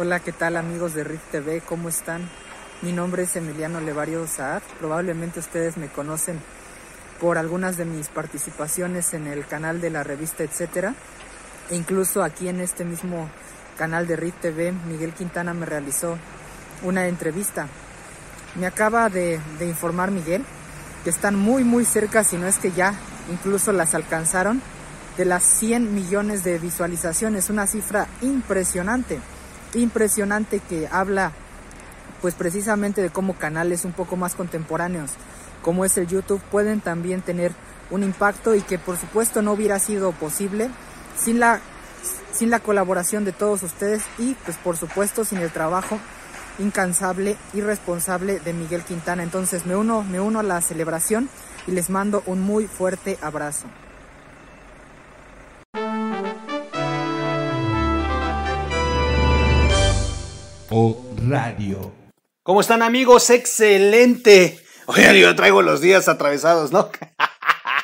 Hola, ¿qué tal amigos de RIF TV? ¿Cómo están? Mi nombre es Emiliano Levario Saad. Probablemente ustedes me conocen por algunas de mis participaciones en el canal de la revista Etcétera. E incluso aquí en este mismo canal de RIF TV, Miguel Quintana me realizó una entrevista. Me acaba de, de informar Miguel que están muy muy cerca, si no es que ya incluso las alcanzaron, de las 100 millones de visualizaciones, una cifra impresionante impresionante que habla pues precisamente de cómo canales un poco más contemporáneos como es el YouTube pueden también tener un impacto y que por supuesto no hubiera sido posible sin la sin la colaboración de todos ustedes y pues por supuesto sin el trabajo incansable y responsable de Miguel Quintana. Entonces me uno me uno a la celebración y les mando un muy fuerte abrazo. O Radio. ¿Cómo están amigos? Excelente. Oye, yo traigo los días atravesados, ¿no?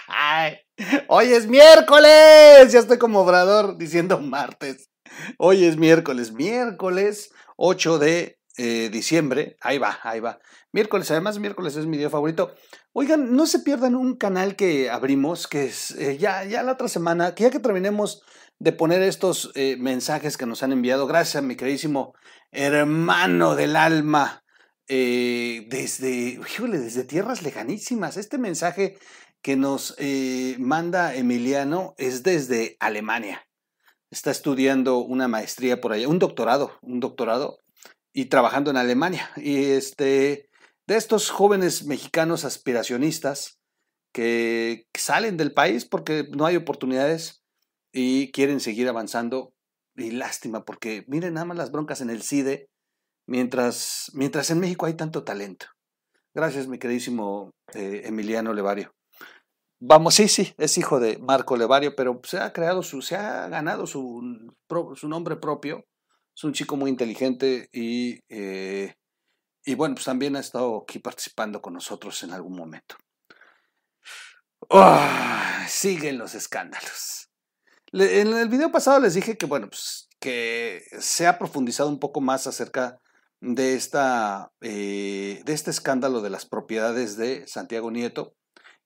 Hoy es miércoles. Ya estoy como obrador diciendo martes. Hoy es miércoles, miércoles 8 de eh, diciembre. Ahí va, ahí va. Miércoles, además miércoles es mi día favorito. Oigan, no se pierdan un canal que abrimos, que es eh, ya, ya la otra semana, que ya que terminemos de poner estos eh, mensajes que nos han enviado. Gracias mi queridísimo hermano del alma, eh, desde, desde tierras lejanísimas. Este mensaje que nos eh, manda Emiliano es desde Alemania. Está estudiando una maestría por allá, un doctorado, un doctorado, y trabajando en Alemania. Y este, de estos jóvenes mexicanos aspiracionistas que salen del país porque no hay oportunidades y quieren seguir avanzando. Y lástima, porque miren nada más las broncas en el CIDE, mientras, mientras en México hay tanto talento. Gracias, mi queridísimo eh, Emiliano Levario. Vamos, sí, sí, es hijo de Marco Levario, pero se ha creado su, se ha ganado su, su nombre propio. Es un chico muy inteligente y, eh, y bueno, pues también ha estado aquí participando con nosotros en algún momento. siguen los escándalos. En el video pasado les dije que, bueno, pues que se ha profundizado un poco más acerca de, esta, eh, de este escándalo de las propiedades de Santiago Nieto,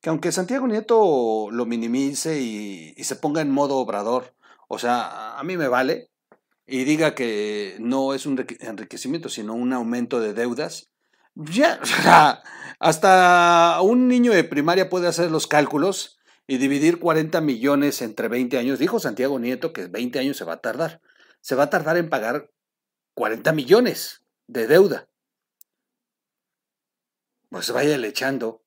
que aunque Santiago Nieto lo minimice y, y se ponga en modo obrador, o sea, a mí me vale, y diga que no es un enriquecimiento, sino un aumento de deudas, ya, hasta un niño de primaria puede hacer los cálculos y dividir 40 millones entre 20 años. Dijo Santiago Nieto que 20 años se va a tardar. Se va a tardar en pagar 40 millones de deuda. Pues vaya echando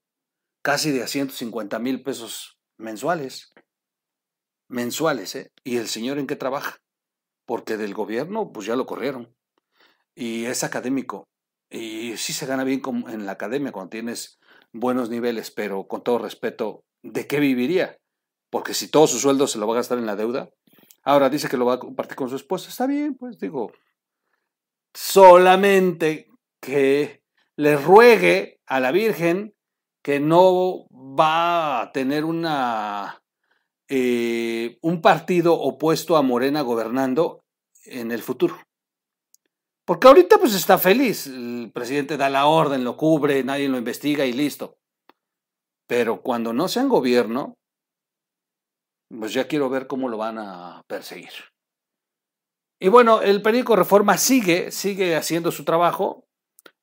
casi de a 150 mil pesos mensuales. Mensuales, ¿eh? ¿Y el señor en qué trabaja? Porque del gobierno, pues ya lo corrieron. Y es académico. Y sí se gana bien en la academia cuando tienes buenos niveles, pero con todo respeto, ¿de qué viviría? Porque si todo su sueldo se lo va a gastar en la deuda, ahora dice que lo va a compartir con su esposa, está bien, pues digo, solamente que le ruegue a la Virgen que no va a tener una, eh, un partido opuesto a Morena gobernando en el futuro. Porque ahorita pues está feliz, el presidente da la orden, lo cubre, nadie lo investiga y listo. Pero cuando no sean gobierno, pues ya quiero ver cómo lo van a perseguir. Y bueno, el periódico Reforma sigue, sigue haciendo su trabajo.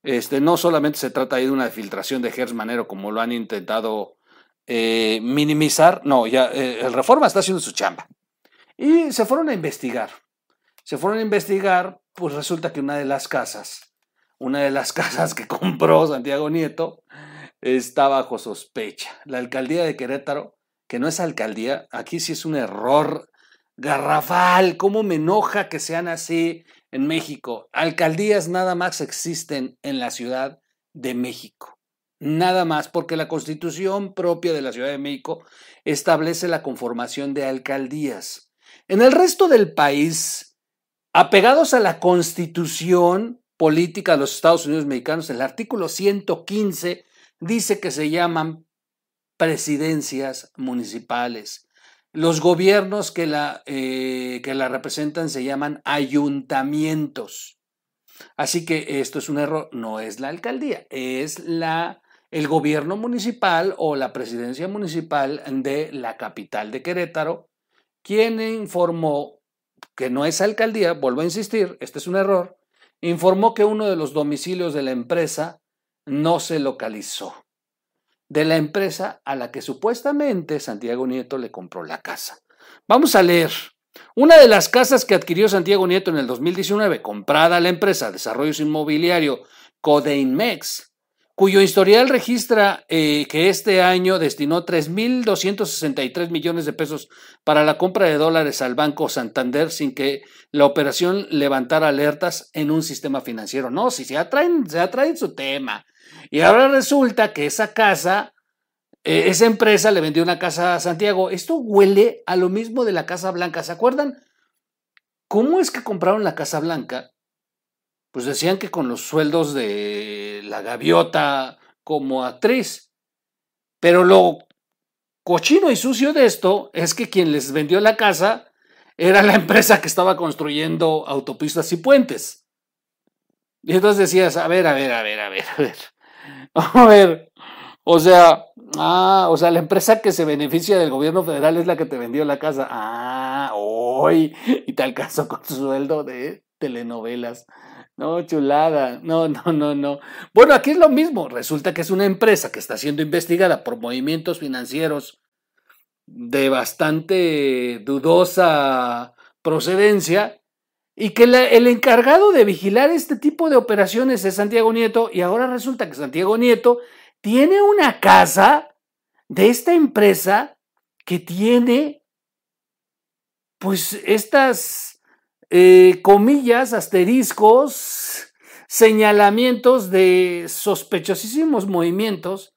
Este, no solamente se trata de una filtración de Gers Manero como lo han intentado eh, minimizar, no, ya eh, el Reforma está haciendo su chamba. Y se fueron a investigar. Se fueron a investigar, pues resulta que una de las casas, una de las casas que compró Santiago Nieto, está bajo sospecha. La alcaldía de Querétaro, que no es alcaldía, aquí sí es un error garrafal. ¿Cómo me enoja que sean así en México? Alcaldías nada más existen en la Ciudad de México. Nada más, porque la constitución propia de la Ciudad de México establece la conformación de alcaldías. En el resto del país, apegados a la constitución política de los Estados Unidos mexicanos, el artículo 115 dice que se llaman presidencias municipales. Los gobiernos que la, eh, que la representan se llaman ayuntamientos. Así que esto es un error, no es la alcaldía, es la, el gobierno municipal o la presidencia municipal de la capital de Querétaro, quien informó que no es alcaldía, vuelvo a insistir, este es un error, informó que uno de los domicilios de la empresa no se localizó. De la empresa a la que supuestamente Santiago Nieto le compró la casa. Vamos a leer. Una de las casas que adquirió Santiago Nieto en el 2019, comprada a la empresa Desarrollos Inmobiliario Codeinmex, cuyo historial registra eh, que este año destinó 3.263 millones de pesos para la compra de dólares al Banco Santander sin que la operación levantara alertas en un sistema financiero. No, si se atraen, se atraen su tema. Y ahora resulta que esa casa, eh, esa empresa le vendió una casa a Santiago. Esto huele a lo mismo de la Casa Blanca. ¿Se acuerdan? ¿Cómo es que compraron la Casa Blanca? Pues decían que con los sueldos de la gaviota como actriz. Pero lo cochino y sucio de esto es que quien les vendió la casa era la empresa que estaba construyendo autopistas y puentes. Y entonces decías, a ver, a ver, a ver, a ver, a ver. A ver, o sea, ah, o sea, la empresa que se beneficia del gobierno federal es la que te vendió la casa. Ah, hoy, y te alcanzó con sueldo de telenovelas. No, chulada. No, no, no, no. Bueno, aquí es lo mismo. Resulta que es una empresa que está siendo investigada por movimientos financieros de bastante dudosa procedencia y que el encargado de vigilar este tipo de operaciones es Santiago Nieto y ahora resulta que Santiago Nieto tiene una casa de esta empresa que tiene pues estas eh, comillas, asteriscos, señalamientos de sospechosísimos movimientos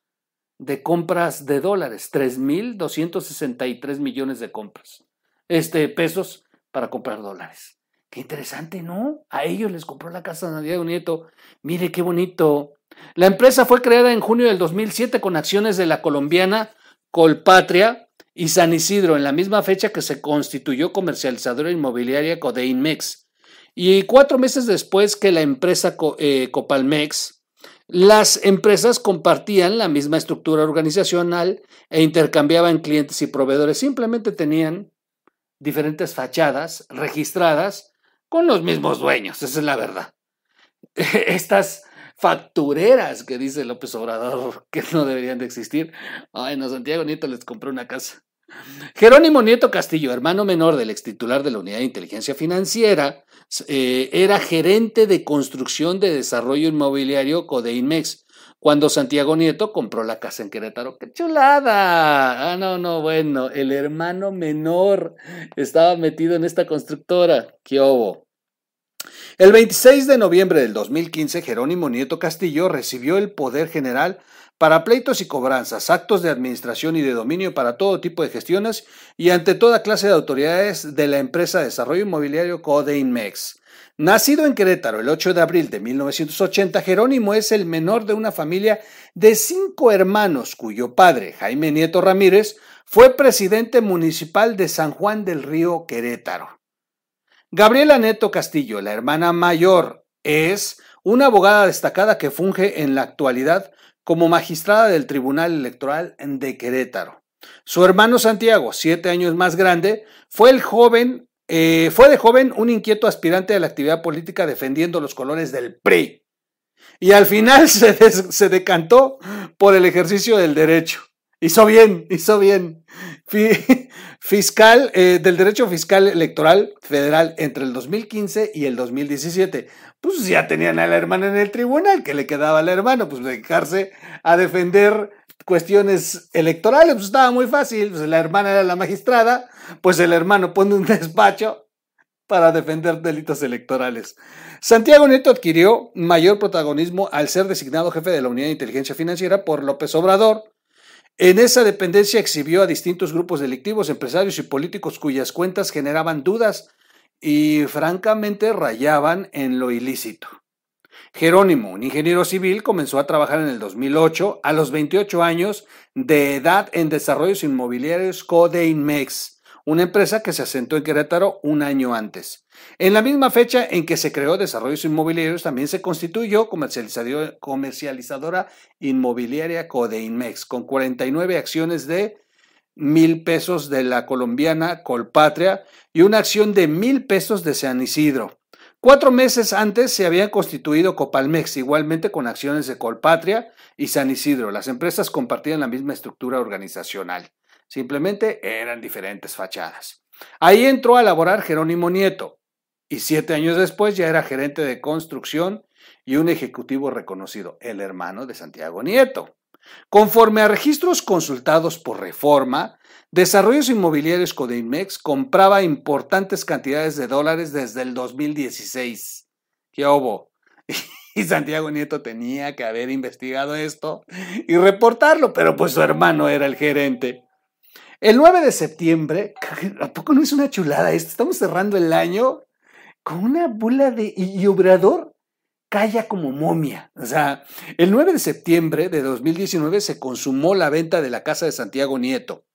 de compras de dólares, 3.263 millones de compras, este, pesos para comprar dólares. Qué interesante, ¿no? A ellos les compró la casa de Santiago Nieto. Mire qué bonito. La empresa fue creada en junio del 2007 con acciones de la colombiana Colpatria y San Isidro en la misma fecha que se constituyó comercializadora inmobiliaria Codeinmex. Y cuatro meses después que la empresa eh, Copalmex, las empresas compartían la misma estructura organizacional e intercambiaban clientes y proveedores. Simplemente tenían diferentes fachadas registradas con los mismos dueños, esa es la verdad. Estas factureras que dice López Obrador que no deberían de existir. Ay, no, Santiago Nieto les compró una casa. Jerónimo Nieto Castillo, hermano menor del ex titular de la Unidad de Inteligencia Financiera, eh, era gerente de construcción de desarrollo inmobiliario Codeinmex cuando Santiago Nieto compró la casa en Querétaro. ¡Qué chulada! Ah, no, no, bueno, el hermano menor estaba metido en esta constructora. ¡Qué obo! El 26 de noviembre del 2015, Jerónimo Nieto Castillo recibió el poder general para pleitos y cobranzas, actos de administración y de dominio para todo tipo de gestiones y ante toda clase de autoridades de la empresa de desarrollo inmobiliario Codeinmex. Nacido en Querétaro el 8 de abril de 1980, Jerónimo es el menor de una familia de cinco hermanos cuyo padre, Jaime Nieto Ramírez, fue presidente municipal de San Juan del Río Querétaro. Gabriela Neto Castillo, la hermana mayor, es una abogada destacada que funge en la actualidad como magistrada del Tribunal Electoral de Querétaro. Su hermano Santiago, siete años más grande, fue el joven eh, fue de joven un inquieto aspirante a la actividad política defendiendo los colores del PRI. Y al final se, decantó por el ejercicio del derecho. Hizo bien, hizo bien. Fiscal, eh, del derecho fiscal electoral federal entre el 2015 y el 2017. Pues ya tenían a la hermana en el tribunal, que le quedaba al hermano, pues dedicarse a defender cuestiones electorales, pues estaba muy fácil, pues la hermana era la magistrada, pues el hermano pone un despacho para defender delitos electorales. Santiago Nieto adquirió mayor protagonismo al ser designado jefe de la Unidad de Inteligencia Financiera por López Obrador. En esa dependencia exhibió a distintos grupos delictivos, empresarios y políticos cuyas cuentas generaban dudas y francamente rayaban en lo ilícito. Jerónimo, un ingeniero civil, comenzó a trabajar en el 2008 a los 28 años de edad en desarrollos inmobiliarios Codeinmex, una empresa que se asentó en Querétaro un año antes. En la misma fecha en que se creó Desarrollos Inmobiliarios, también se constituyó comercializadora inmobiliaria Codeinmex, con 49 acciones de mil pesos de la colombiana Colpatria y una acción de mil pesos de San Isidro. Cuatro meses antes se había constituido Copalmex, igualmente con acciones de Colpatria y San Isidro. Las empresas compartían la misma estructura organizacional, simplemente eran diferentes fachadas. Ahí entró a laborar Jerónimo Nieto y siete años después ya era gerente de construcción y un ejecutivo reconocido, el hermano de Santiago Nieto. Conforme a registros consultados por Reforma, Desarrollos Inmobiliarios Codeimex compraba importantes cantidades de dólares desde el 2016. ¿Qué hubo? Y Santiago Nieto tenía que haber investigado esto y reportarlo, pero pues su hermano era el gerente. El 9 de septiembre, ¿a poco no es una chulada esto? Estamos cerrando el año con una bula de... y Obrador calla como momia. O sea, el 9 de septiembre de 2019 se consumó la venta de la casa de Santiago Nieto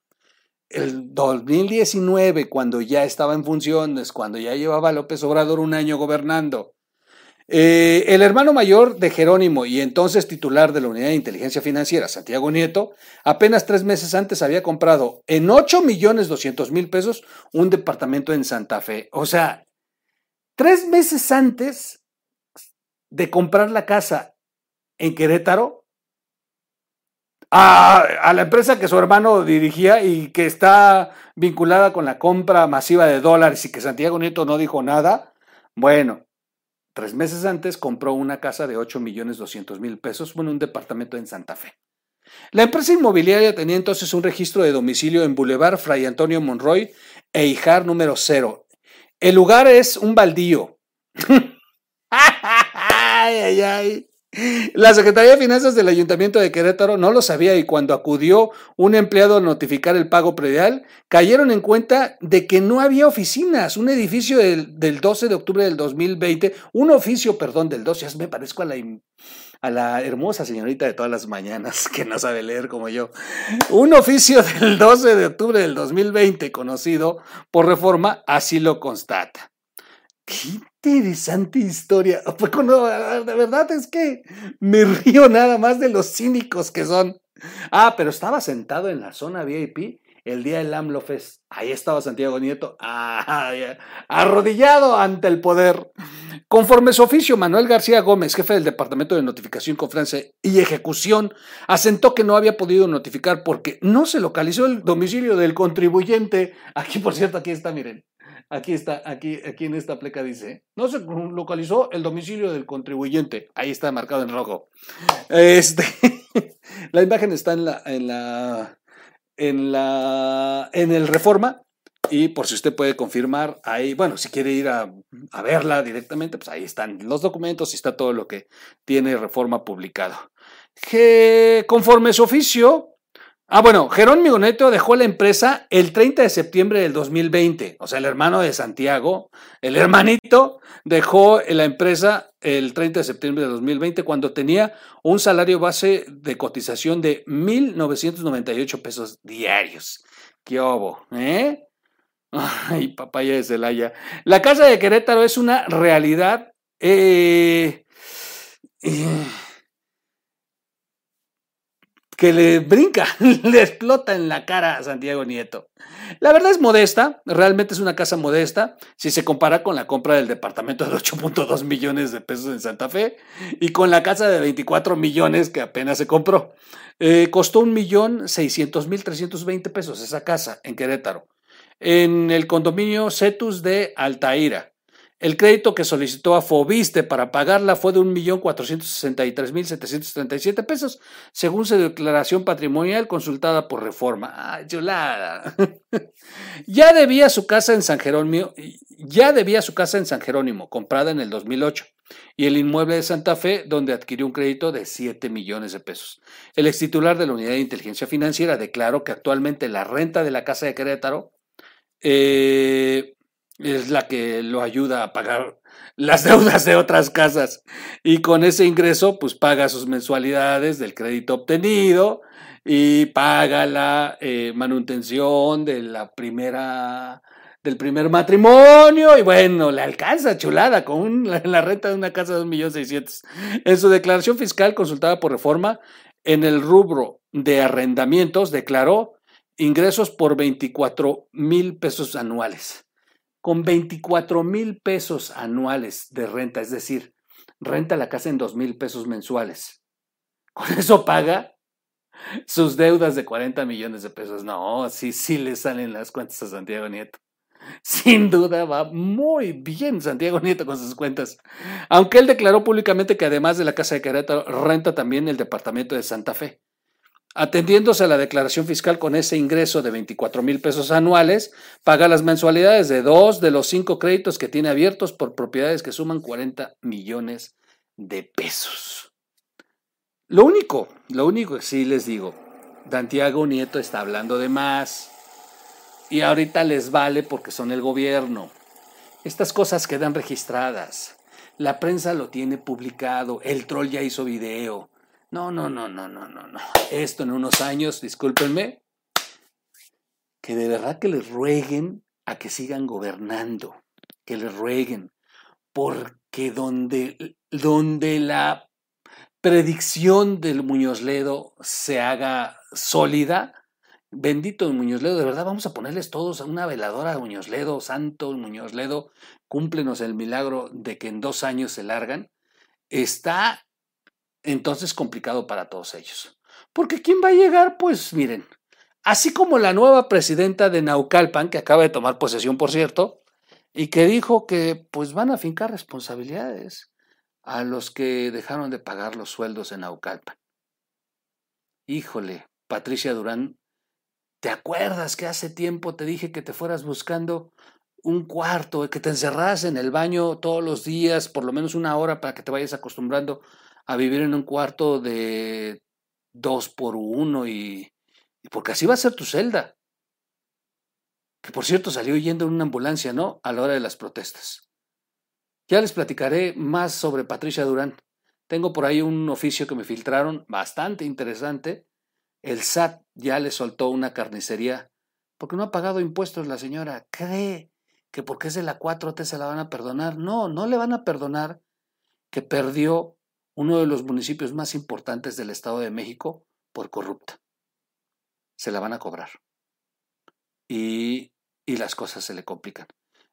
el 2019, cuando ya estaba en funciones, cuando ya llevaba López Obrador un año gobernando, eh, el hermano mayor de Jerónimo y entonces titular de la Unidad de Inteligencia Financiera, Santiago Nieto, apenas tres meses antes había comprado en 8 millones 200 mil pesos un departamento en Santa Fe. O sea, tres meses antes de comprar la casa en Querétaro, a, la empresa que su hermano dirigía y que está vinculada con la compra masiva de dólares y que Santiago Nieto no dijo nada, bueno, tres meses antes compró una casa de 8 millones 200 mil pesos, bueno, un departamento en Santa Fe. La empresa inmobiliaria tenía entonces un registro de domicilio en Boulevard Fray Antonio Monroy e Ijar número cero. El lugar es un baldío. ay, ay, ay. La Secretaría de Finanzas del Ayuntamiento de Querétaro no lo sabía y cuando acudió un empleado a notificar el pago predial, cayeron en cuenta de que no había oficinas. Un edificio del, 12 de octubre del 2020, un oficio, perdón, del 12, me parezco a la, a la hermosa señorita de todas las mañanas que no sabe leer como yo. Un oficio del 12 de octubre del 2020, conocido por reforma, así lo constata. Qué interesante historia. de verdad es que me río nada más de los cínicos que son. Ah, pero estaba sentado en la zona VIP el día del AMLO Fest. Ahí estaba Santiago Nieto, ah, arrodillado ante el poder. Conforme su oficio, Manuel García Gómez, jefe del Departamento de Notificación, Conferencia y Ejecución, asentó que no había podido notificar porque no se localizó el domicilio del contribuyente. Aquí, por cierto, aquí está, miren. Aquí está, aquí, aquí en esta pleca dice, no se localizó el domicilio del contribuyente. Ahí está marcado en rojo. Este, la imagen está en la, en la, en la, en el Reforma. Y por si usted puede confirmar, ahí, bueno, si quiere ir a, a verla directamente, pues ahí están los documentos y está todo lo que tiene Reforma publicado. Que conforme su oficio, Ah, bueno, Jerónimo Neto dejó la empresa el 30 de septiembre del 2020. O sea, el hermano de Santiago, el hermanito, dejó la empresa el 30 de septiembre del 2020 cuando tenía un salario base de cotización de 1.998 pesos diarios. ¿Qué hubo? ¿Eh? Ay, papaya de Celaya. La casa de Querétaro es una realidad. eh, eh que le brinca, le explota en la cara a Santiago Nieto. La verdad es modesta, realmente es una casa modesta, si se compara con la compra del departamento de 8.2 millones de pesos en Santa Fe y con la casa de 24 millones que apenas se compró. Eh, costó un millón seiscientos mil veinte pesos esa casa en Querétaro, en el condominio Cetus de Altaira. El crédito que solicitó a Fobiste para pagarla fue de 1.463.737 pesos, según su declaración patrimonial consultada por Reforma. ¡Ah, chulada! ya debía su casa en San Jerónimo, ya debía su casa en San Jerónimo, comprada en el 2008, y el inmueble de Santa Fe, donde adquirió un crédito de 7 millones de pesos. El ex titular de la Unidad de Inteligencia Financiera declaró que actualmente la renta de la casa de Querétaro eh, es la que lo ayuda a pagar las deudas de otras casas. Y con ese ingreso, pues paga sus mensualidades del crédito obtenido y paga la eh, manutención de la primera del primer matrimonio y bueno, le alcanza chulada con la, renta de una casa de 2.600.000. En su declaración fiscal consultada por reforma, en el rubro de arrendamientos declaró ingresos por 24 mil pesos anuales con 24 mil pesos anuales de renta, es decir, renta la casa en 2 mil pesos mensuales. Con eso paga sus deudas de 40 millones de pesos. No, sí, sí le salen las cuentas a Santiago Nieto. Sin duda va muy bien Santiago Nieto con sus cuentas. Aunque él declaró públicamente que además de la casa de Querétaro, renta también el departamento de Santa Fe. Atendiéndose a la declaración fiscal con ese ingreso de 24 mil pesos anuales, paga las mensualidades de dos de los cinco créditos que tiene abiertos por propiedades que suman 40 millones de pesos. Lo único, lo único que sí les digo, Santiago Nieto está hablando de más y ahorita les vale porque son el gobierno. Estas cosas quedan registradas. La prensa lo tiene publicado, el troll ya hizo video. No, no, no, no, no, no, no. Esto en unos años, discúlpenme, que de verdad que les rueguen a que sigan gobernando, que les rueguen, porque donde, donde la predicción del Muñoz Ledo se haga sólida, bendito Muñoz Ledo, de verdad vamos a ponerles todos una veladora a Muñoz Ledo, santo Muñoz Ledo, cúmplenos el milagro de que en dos años se largan, está entonces complicado para todos ellos. Porque ¿quién va a llegar? Pues miren, así como la nueva presidenta de Naucalpan, que acaba de tomar posesión, por cierto, y que dijo que pues van a fincar responsabilidades a los que dejaron de pagar los sueldos en Naucalpan. Híjole, Patricia Durán, ¿te acuerdas que hace tiempo te dije que te fueras buscando un cuarto, que te encerras en el baño todos los días, por lo menos una hora para que te vayas acostumbrando a vivir en un cuarto de dos por uno y, porque así va a ser tu celda. Que por cierto salió yendo en una ambulancia, ¿no? A la hora de las protestas. Ya les platicaré más sobre Patricia Durán. Tengo por ahí un oficio que me filtraron bastante interesante. El SAT ya le soltó una carnicería porque no ha pagado impuestos la señora. Cree que porque es de la 4T se la van a perdonar. No, no le van a perdonar que perdió uno de los municipios más importantes del Estado de México por corrupta. Se la van a cobrar. Y, las cosas se le complican.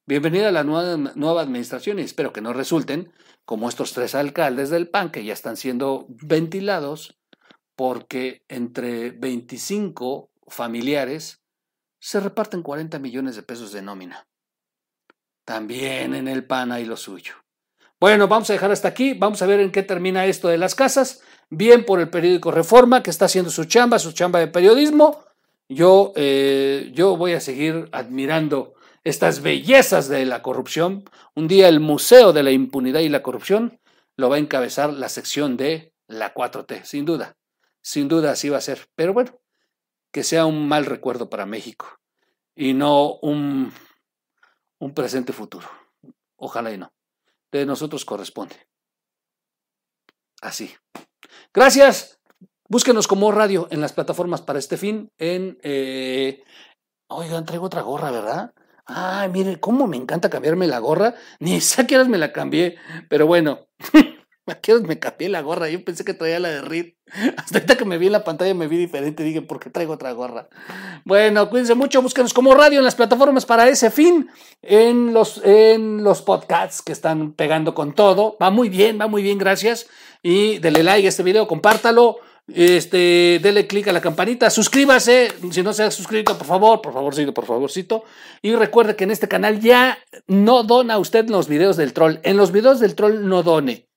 Bienvenida a la nueva, nueva, administración y espero que no resulten como estos tres alcaldes del PAN que ya están siendo ventilados porque entre 25 familiares se reparten 40 millones de pesos de nómina. También en el PAN hay lo suyo. Bueno, vamos a dejar hasta aquí. Vamos a ver en qué termina esto de las casas. Bien por el periódico Reforma, que está haciendo su chamba, su chamba de periodismo. Yo, eh, yo voy a seguir admirando estas bellezas de la corrupción. Un día el Museo de la Impunidad y la Corrupción lo va a encabezar la sección de la 4T, sin duda. Sin duda así va a ser. Pero bueno, que sea un mal recuerdo para México y no un, un presente futuro. Ojalá y no de nosotros corresponde. Así. Gracias. Búsquenos como radio en las plataformas para este fin. En. Eh... Oigan, traigo otra gorra, ¿verdad? Ay, mire, cómo me encanta cambiarme la gorra. Ni sé a me la cambié, pero bueno. ¿A qué me cambié la gorra? Yo pensé que traía la de Reed. Hasta ahorita que me vi en la pantalla me vi diferente. Dije, ¿por qué traigo otra gorra? Bueno, cuídense mucho. Búsquenos como radio en las plataformas para ese fin. En los, en los podcasts que están pegando con todo. Va muy bien, va muy bien, gracias. Y dele like a este video, compártalo. Este, dele click a la campanita, suscríbase, si no se ha suscrito, por favor, por favorcito, por favorcito. Y recuerde que en este canal ya no dona usted los videos del troll. En los videos del troll no done.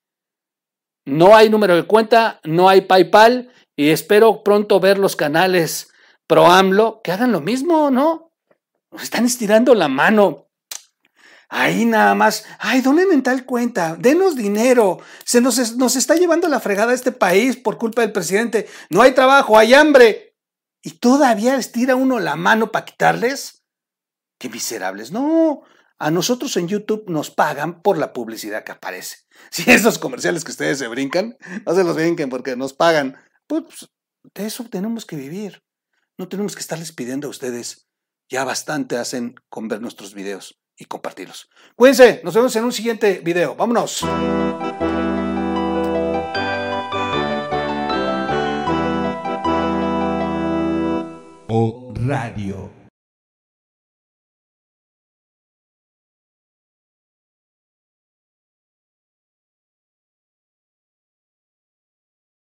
No hay número de cuenta, no hay PayPal y espero pronto ver los canales pro AMLO que hagan lo mismo, ¿no? Nos están estirando la mano. Ahí nada más, ay, donen en tal cuenta, denos dinero, se nos, nos está llevando la fregada este país por culpa del presidente, no hay trabajo, hay hambre. Y todavía estira uno la mano para quitarles. Qué miserables, no, A nosotros en YouTube nos pagan por la publicidad que aparece. Si esos comerciales que ustedes se brincan, no se los brinquen porque nos pagan. Pues de eso tenemos que vivir. No tenemos que estarles pidiendo a ustedes. Ya bastante hacen con ver nuestros videos y compartirlos. Cuídense, nos vemos en un siguiente video. Vámonos. O Radio.